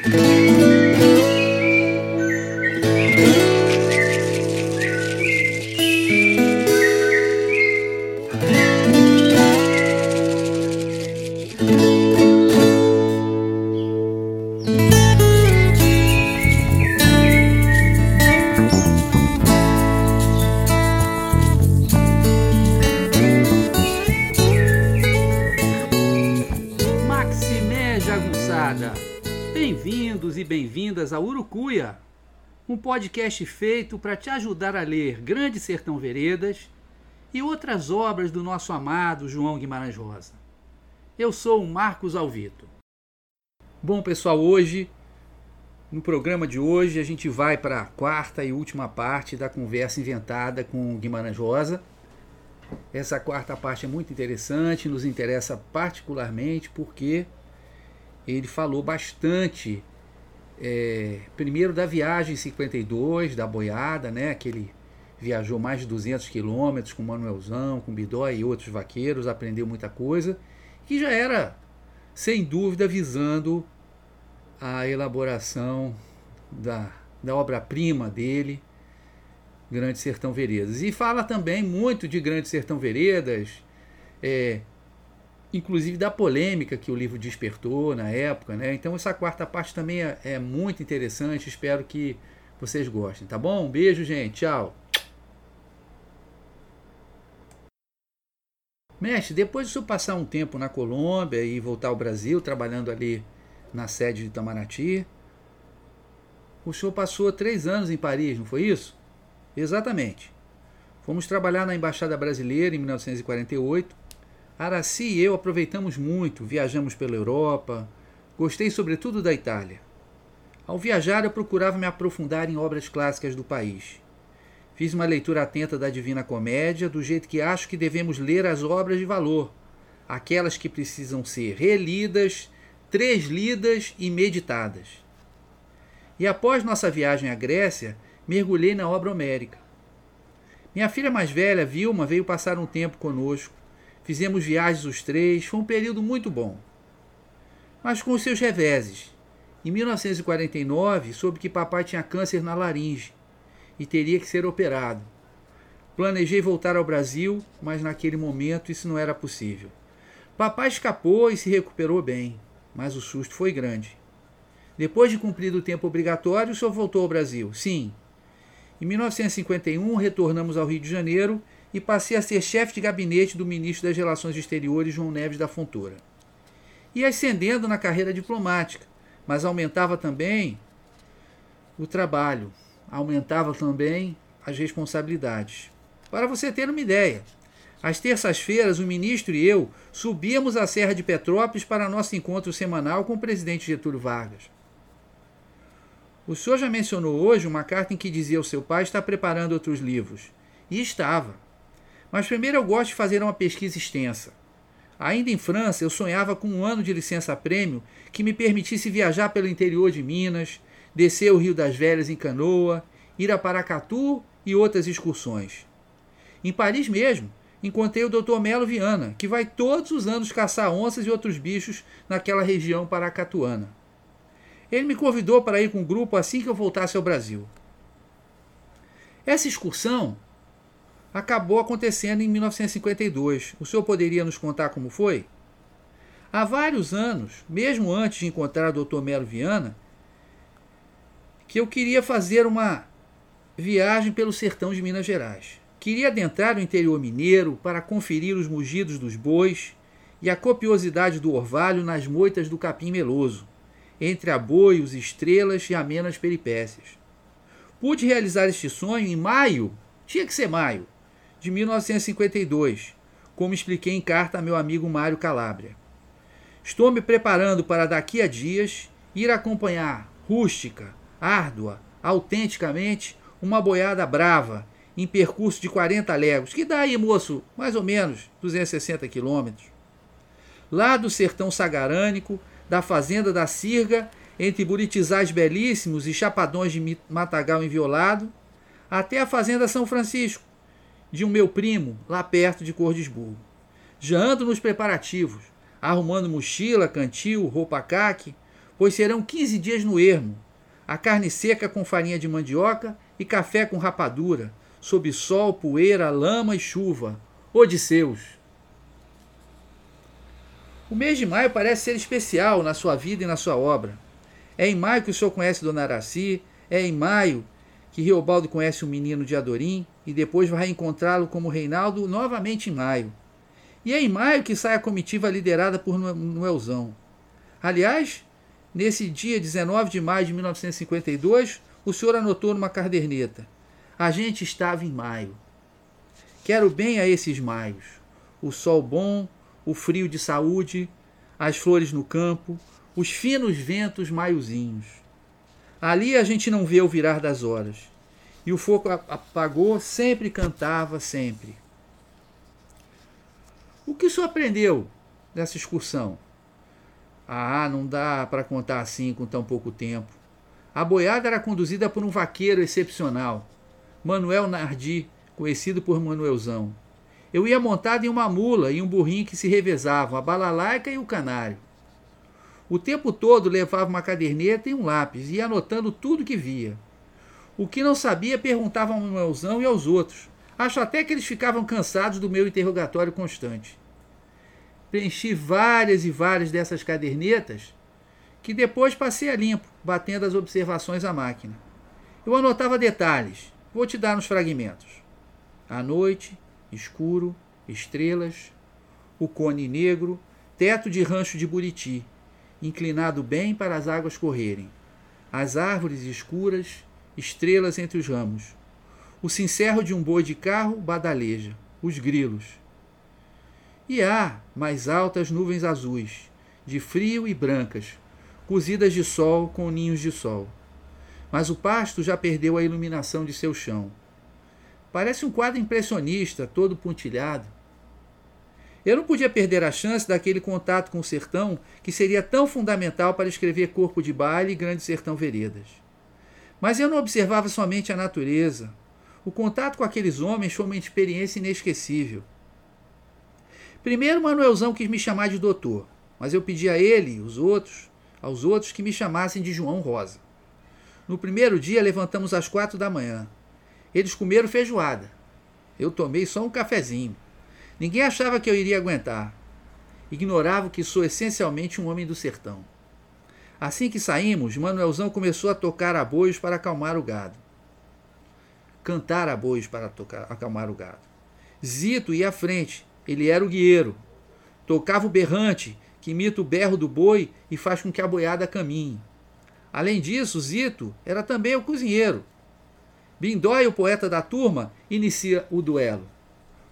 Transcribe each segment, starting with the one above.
Bem-vindos podcast feito para te ajudar a ler Grande Sertão Veredas e outras obras do nosso amado João Guimarães Rosa. Eu sou o Marcos Alvito. Bom, pessoal, hoje, no programa de hoje, a gente vai para a quarta e última parte da conversa inventada com Guimarães Rosa. Essa quarta parte é muito interessante, nos interessa particularmente porque ele falou bastante, é, primeiro da viagem 52, da boiada, né, que ele viajou mais de 200 quilômetros com Manuelzão, com Bidó e outros vaqueiros, aprendeu muita coisa, que já era, sem dúvida, visando a elaboração da, da obra-prima dele, Grande Sertão Veredas. E fala também muito de Grande Sertão Veredas, é, inclusive da polêmica que o livro despertou na época, né? Então essa quarta parte também é, é muito interessante, espero que vocês gostem, tá bom? Um beijo, gente, tchau. Mestre, depois de eu passar um tempo na Colômbia e voltar ao Brasil, trabalhando ali na sede de Itamaraty, o senhor passou três anos em Paris, não foi isso? Exatamente. Fomos trabalhar na Embaixada Brasileira em 1948 Araci e eu aproveitamos muito, viajamos pela Europa, gostei sobretudo da Itália. Ao viajar, eu procurava me aprofundar em obras clássicas do país. Fiz uma leitura atenta da Divina Comédia, do jeito que acho que devemos ler as obras de valor, aquelas que precisam ser relidas, treslidas e meditadas. E após nossa viagem à Grécia, mergulhei na obra homérica. Minha filha mais velha, Vilma, veio passar um tempo conosco. Fizemos viagens os três, foi um período muito bom. Mas com os seus reveses. Em 1949, soube que papai tinha câncer na laringe e teria que ser operado. Planejei voltar ao Brasil, mas naquele momento isso não era possível. Papai escapou e se recuperou bem, mas o susto foi grande. Depois de cumprido o tempo obrigatório, o senhor voltou ao Brasil. Sim. Em 1951, retornamos ao Rio de Janeiro e passei a ser chefe de gabinete do ministro das Relações Exteriores, João Neves da Fontoura. E ascendendo na carreira diplomática, mas aumentava também o trabalho, aumentava também as responsabilidades. Para você ter uma ideia, às terças-feiras, o ministro e eu subíamos a Serra de Petrópolis para nosso encontro semanal com o presidente Getúlio Vargas. O senhor já mencionou hoje uma carta em que dizia ao seu pai estar preparando outros livros. E estava. Mas primeiro eu gosto de fazer uma pesquisa extensa. Ainda em França, eu sonhava com um ano de licença-prêmio que me permitisse viajar pelo interior de Minas, descer o Rio das Velhas em canoa, ir a Paracatu e outras excursões. Em Paris mesmo, encontrei o Dr. Melo Viana, que vai todos os anos caçar onças e outros bichos naquela região paracatuana. Ele me convidou para ir com o grupo assim que eu voltasse ao Brasil. Essa excursão acabou acontecendo em 1952. O senhor poderia nos contar como foi? Há vários anos, mesmo antes de encontrar o Dr. Melo Viana, que eu queria fazer uma viagem pelo sertão de Minas Gerais. Queria adentrar o interior mineiro para conferir os mugidos dos bois e a copiosidade do orvalho nas moitas do capim meloso, entre aboios, estrelas e amenas peripécias. Pude realizar este sonho em maio, tinha que ser maio, de 1952, como expliquei em carta a meu amigo Mário Calabria. Estou me preparando para daqui a dias ir acompanhar rústica, árdua, autenticamente, uma boiada brava em percurso de 40 léguas, que dá aí, moço, mais ou menos 260 quilômetros. Lá do sertão sagarânico, da fazenda da Sirga, entre buritizais belíssimos e chapadões de matagal enviolado, até a fazenda São Francisco, de um meu primo lá perto de Cordesburgo. Já ando nos preparativos, arrumando mochila, cantil, roupa caque, pois serão 15 dias no ermo, a carne seca com farinha de mandioca e café com rapadura, sob sol, poeira, lama e chuva. Odisseus. O mês de maio parece ser especial na sua vida e na sua obra. É em maio que o senhor conhece Dona Araci, é em maio que Riobaldo conhece o menino de Adorim e depois vai encontrá-lo como Reinaldo novamente em maio. E é em maio que sai a comitiva liderada por Noelzão. Aliás, nesse dia 19 de maio de 1952, o senhor anotou numa caderneta: A gente estava em maio. Quero bem a esses maios. O sol bom, o frio de saúde, as flores no campo, os finos ventos maiozinhos. Ali a gente não vê o virar das horas. E o fogo apagou, sempre cantava, sempre. O que o senhor aprendeu nessa excursão? Ah, não dá para contar assim com tão pouco tempo. A boiada era conduzida por um vaqueiro excepcional, Manuel Nardi, conhecido por Manuelzão. Eu ia montado em uma mula e um burrinho que se revezavam, a balalaica e o canário. O tempo todo levava uma caderneta e um lápis e ia anotando tudo que via. O que não sabia perguntava ao Manuelzão e aos outros. Acho até que eles ficavam cansados do meu interrogatório constante. Preenchi várias e várias dessas cadernetas que depois passei a limpo, batendo as observações à máquina. Eu anotava detalhes, vou te dar nos fragmentos. A noite, escuro, estrelas, o cone negro, teto de rancho de Buriti, inclinado bem para as águas correrem, as árvores escuras, estrelas entre os ramos, o cincerro de um boi de carro badaleja, os grilos. E há mais altas nuvens azuis, de frio e brancas, cozidas de sol com ninhos de sol. Mas o pasto já perdeu a iluminação de seu chão. Parece um quadro impressionista, todo pontilhado. Eu não podia perder a chance daquele contato com o sertão que seria tão fundamental para escrever Corpo de Baile e Grande Sertão Veredas. Mas eu não observava somente a natureza. O contato com aqueles homens foi uma experiência inesquecível. Primeiro, Manuelzão quis me chamar de doutor, mas eu pedi a ele e os outros, aos outros que me chamassem de João Rosa. No primeiro dia, levantamos às quatro da manhã. Eles comeram feijoada. Eu tomei só um cafezinho. Ninguém achava que eu iria aguentar. Ignorava que sou essencialmente um homem do sertão. Assim que saímos, Manuelzão começou a tocar aboios para acalmar o gado. Cantar aboios para tocar, acalmar o gado. Zito ia à frente, ele era o guieiro. Tocava o berrante, que imita o berro do boi e faz com que a boiada caminhe. Além disso, Zito era também o cozinheiro. Bindói, o poeta da turma, inicia o duelo.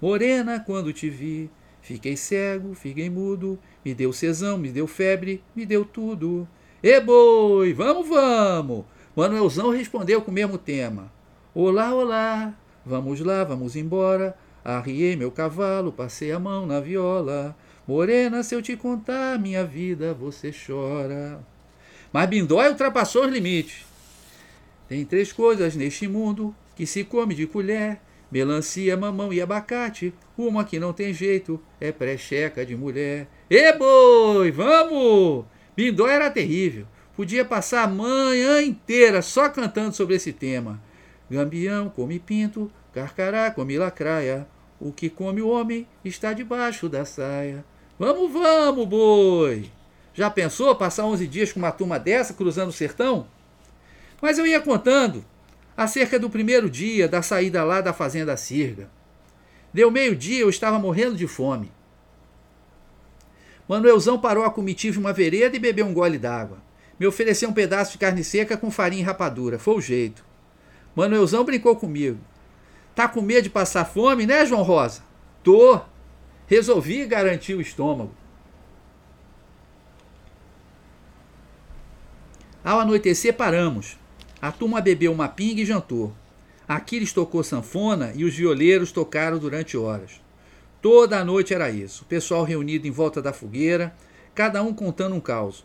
Morena, quando te vi, fiquei cego, fiquei mudo, me deu cesão, me deu febre, me deu tudo. E boi, vamos, vamos! Manuelzão respondeu com o mesmo tema. Olá, olá, vamos lá, vamos embora. Arriei meu cavalo, passei a mão na viola. Morena, se eu te contar minha vida, você chora. Mas Bindói ultrapassou os limites. Tem três coisas neste mundo que se come de colher: melancia, mamão e abacate. Uma que não tem jeito é pré-checa de mulher. E boi, vamos! Bindói era terrível. Podia passar a manhã inteira só cantando sobre esse tema. Gambião come pinto, carcará come lacraia. O que come o homem está debaixo da saia. Vamos, vamos, boi! Já pensou passar 11 dias com uma turma dessa cruzando o sertão? Mas eu ia contando acerca do primeiro dia da saída lá da fazenda Sirga. Deu meio-dia, eu estava morrendo de fome. Manuelzão parou a comitiva em uma vereda e bebeu um gole d'água. Me ofereceu um pedaço de carne seca com farinha e rapadura. Foi o jeito. Manuelzão brincou comigo. Tá com medo de passar fome, né, João Rosa? Tô. Resolvi garantir o estômago. Ao anoitecer, paramos. A turma bebeu uma pinga e jantou. Aquiles tocou sanfona e os violeiros tocaram durante horas. Toda a noite era isso. O pessoal reunido em volta da fogueira, cada um contando um caos.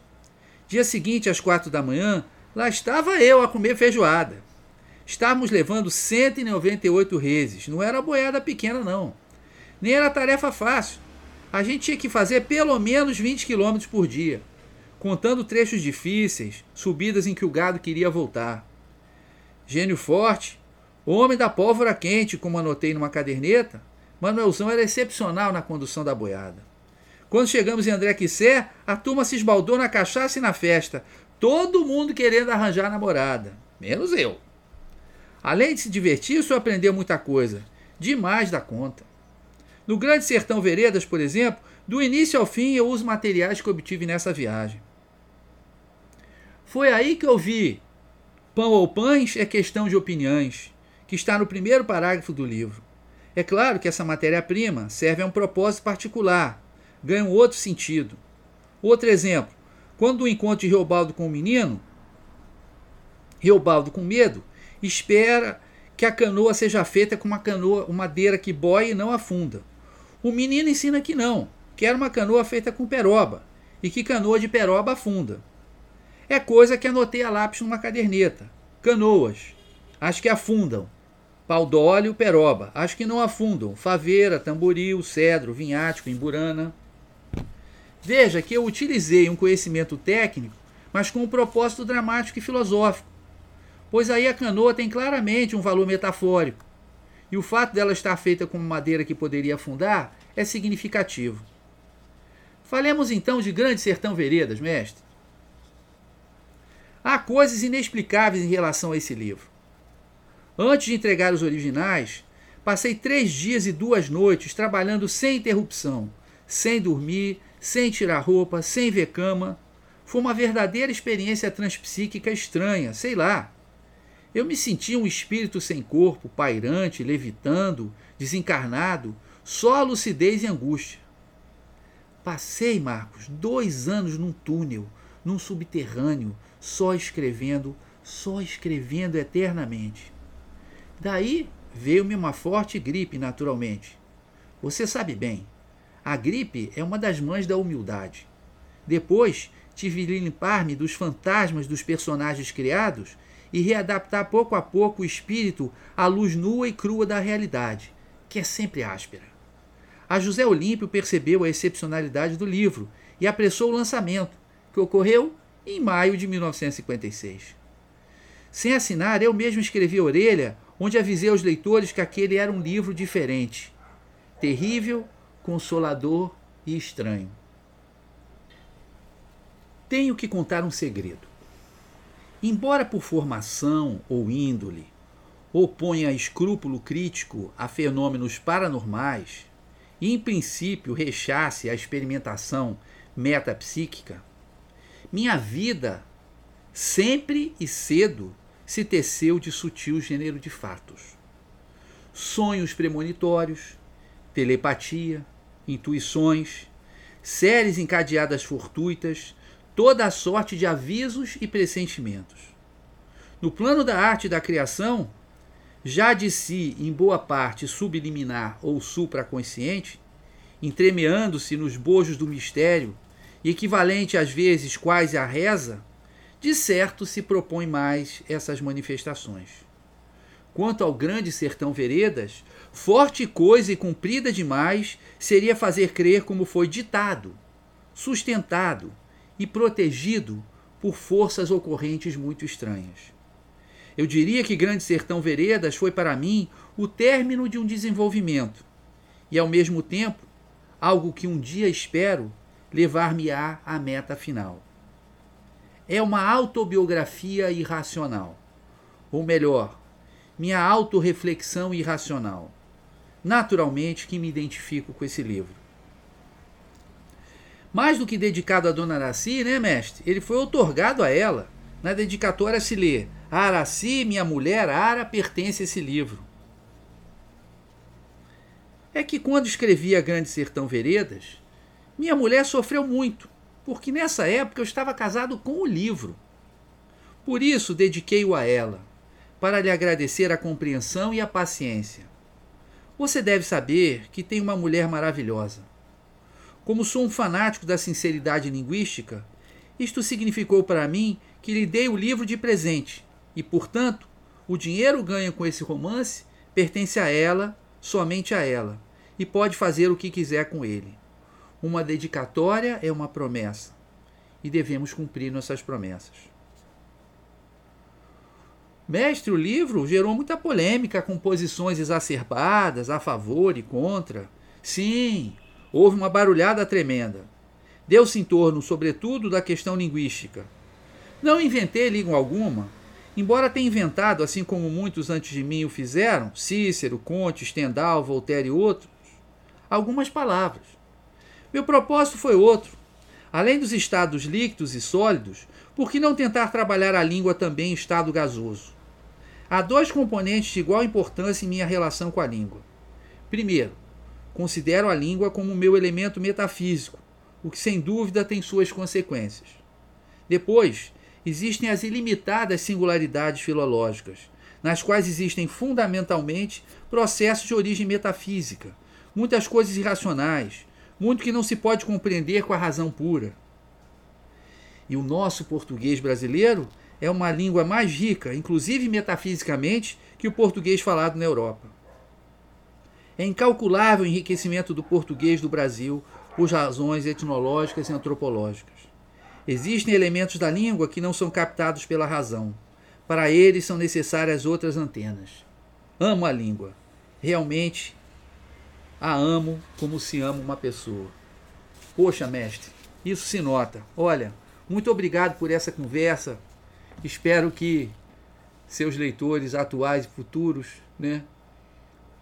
Dia seguinte, às quatro da manhã, lá estava eu a comer feijoada. Estávamos levando 198 reses. Não era boiada pequena, não nem era tarefa fácil. A gente tinha que fazer pelo menos 20 quilômetros por dia. Contando trechos difíceis, subidas em que o gado queria voltar. Gênio forte, homem da pólvora quente, como anotei numa caderneta, Manuelzão era excepcional na condução da boiada. Quando chegamos em André Quissé, a turma se esbaldou na cachaça e na festa, todo mundo querendo arranjar namorada, menos eu. Além de se divertir, o senhor aprendeu muita coisa, demais da conta. No Grande Sertão Veredas, por exemplo, do início ao fim eu uso materiais que obtive nessa viagem. Foi aí que eu vi Pão ou Pães é questão de opiniões, que está no primeiro parágrafo do livro. É claro que essa matéria-prima serve a um propósito particular, ganha um outro sentido. Outro exemplo, quando o encontro de Reobaldo com o menino, Reobaldo com medo, espera que a canoa seja feita com uma canoa, madeira que boia e não afunda. O menino ensina que não, quer uma canoa feita com peroba, e que canoa de peroba afunda. É coisa que anotei a lápis numa caderneta. Canoas. As que afundam. Paudóleo, peroba. As que não afundam. Faveira, tamboril, cedro, vinhático, emburana. Veja que eu utilizei um conhecimento técnico, mas com um propósito dramático e filosófico. Pois aí a canoa tem claramente um valor metafórico. E o fato dela estar feita com madeira que poderia afundar é significativo. Falemos então de Grande Sertão Veredas, mestre. Há coisas inexplicáveis em relação a esse livro. Antes de entregar os originais, passei três dias e duas noites trabalhando sem interrupção, sem dormir, sem tirar roupa, sem ver cama. Foi uma verdadeira experiência transpsíquica estranha, sei lá. Eu me sentia um espírito sem corpo, pairante, levitando, desencarnado, só lucidez e angústia. Passei, Marcos, dois anos num túnel, num subterrâneo, só escrevendo, só escrevendo eternamente. Daí veio-me uma forte gripe, naturalmente. Você sabe bem, a gripe é uma das mães da humildade. Depois tive de limpar-me dos fantasmas dos personagens criados e readaptar pouco a pouco o espírito à luz nua e crua da realidade, que é sempre áspera. A José Olímpio percebeu a excepcionalidade do livro e apressou o lançamento, que ocorreu em maio de 1956. Sem assinar, eu mesmo escrevi a orelha, onde avisei aos leitores que aquele era um livro diferente, terrível, consolador e estranho. Tenho que contar um segredo. Embora por formação ou índole oponha escrúpulo crítico a fenômenos paranormais e, em princípio, rechace a experimentação metapsíquica, minha vida, sempre e cedo, se teceu de sutil gênero de fatos. Sonhos premonitórios, telepatia, intuições, séries encadeadas fortuitas, toda a sorte de avisos e pressentimentos. No plano da arte da criação, já de si, em boa parte subliminar ou supraconsciente, entremeando-se nos bojos do mistério e equivalente às vezes quase à reza, de certo se propõe mais essas manifestações. Quanto ao grande sertão veredas, forte coisa e cumprida demais seria fazer crer como foi ditado, sustentado e protegido por forças ocorrentes muito estranhas. Eu diria que Grande Sertão Veredas foi para mim o término de um desenvolvimento e, ao mesmo tempo, algo que um dia espero levar-me-á à meta final. É uma autobiografia irracional. Ou melhor, minha autorreflexão irracional. Naturalmente que me identifico com esse livro. Mais do que dedicado a Dona Araci, né, mestre? Ele foi otorgado a ela. Na dedicatória se lê: A Araci, minha mulher Ara, pertence a esse livro. É que quando escrevi A Grande Sertão Veredas, minha mulher sofreu muito, porque nessa época eu estava casado com o livro. Por isso dediquei-o a ela, para lhe agradecer a compreensão e a paciência. Você deve saber que tem uma mulher maravilhosa. Como sou um fanático da sinceridade linguística, isto significou para mim que lhe dei o livro de presente e, portanto, o dinheiro ganho com esse romance pertence a ela, somente a ela, e pode fazer o que quiser com ele. Uma dedicatória é uma promessa. e devemos cumprir nossas promessas. Mestre, o livro gerou muita polêmica com posições exacerbadas a favor e contra. Sim, houve uma barulhada tremenda. Deu-se em torno, sobretudo, da questão linguística. Não inventei língua alguma, embora tenha inventado, assim como muitos antes de mim o fizeram, Cícero, Conte, Stendhal, Voltaire e outros, algumas palavras. Meu propósito foi outro. Além dos estados líquidos e sólidos, por que não tentar trabalhar a língua também em estado gasoso? Há dois componentes de igual importância em minha relação com a língua. Primeiro, considero a língua como meu elemento metafísico, o que sem dúvida tem suas consequências. Depois, existem as ilimitadas singularidades filológicas, nas quais existem fundamentalmente processos de origem metafísica, muitas coisas irracionais, muito que não se pode compreender com a razão pura. E o nosso português brasileiro é uma língua mais rica, inclusive metafisicamente, que o português falado na Europa. É incalculável o enriquecimento do português do Brasil por razões etnológicas e antropológicas. Existem elementos da língua que não são captados pela razão. Para eles são necessárias outras antenas. Amo a língua. Realmente a amo como se ama uma pessoa. Poxa, mestre, isso se nota. Olha, muito obrigado por essa conversa. Espero que seus leitores atuais e futuros né,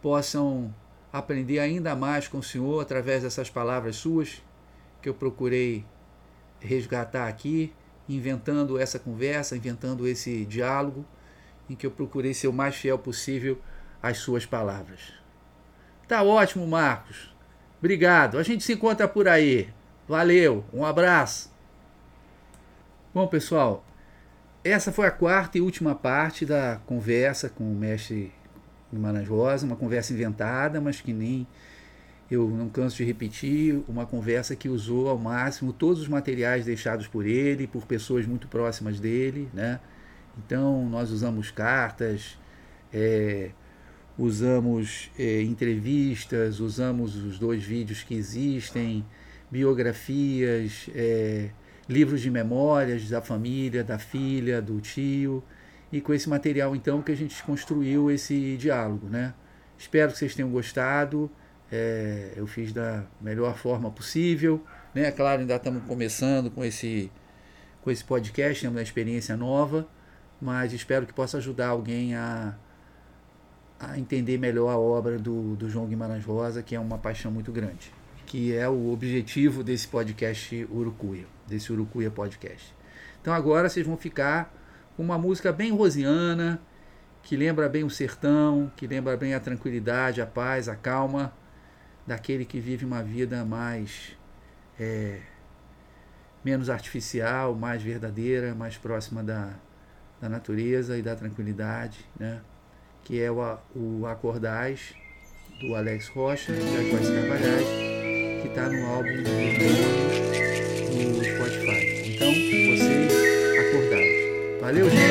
possam aprender ainda mais com o Senhor através dessas palavras suas que eu procurei resgatar aqui, inventando essa conversa, inventando esse diálogo, em que eu procurei ser o mais fiel possível às suas palavras. Tá ótimo, Marcos. Obrigado. A gente se encontra por aí. Valeu. Um abraço. Bom, pessoal, essa foi a quarta e última parte da conversa com o mestre Guimarães Rosa, uma conversa inventada, mas que nem eu não canso de repetir, uma conversa que usou ao máximo todos os materiais deixados por ele, por pessoas muito próximas dele, né? Então nós usamos cartas, é, usamos é, entrevistas, usamos os dois vídeos que existem, biografias, é, livros de memórias da família, da filha, do tio. E com esse material, então, que a gente construiu esse diálogo, né? Espero que vocês tenham gostado. É, eu fiz da melhor forma possível. Né? Claro, ainda estamos começando com esse, com esse podcast, temos uma experiência nova, mas espero que possa ajudar alguém a, a entender melhor a obra do, do João Guimarães Rosa, que é uma paixão muito grande que é o objetivo desse podcast Urucuia, desse Urucuia Podcast. Então agora vocês vão ficar com uma música bem rosiana, que lembra bem o sertão, que lembra bem a tranquilidade, a paz, a calma daquele que vive uma vida mais é, menos artificial, mais verdadeira, mais próxima da, da natureza e da tranquilidade, né? Que é o, o do Alex Rocha e da Joyce Carvalhais que está no álbum do no Spotify. Então, vocês acordaram. Valeu, gente!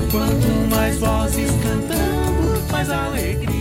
Quanto mais vozes cantando, mais alegria.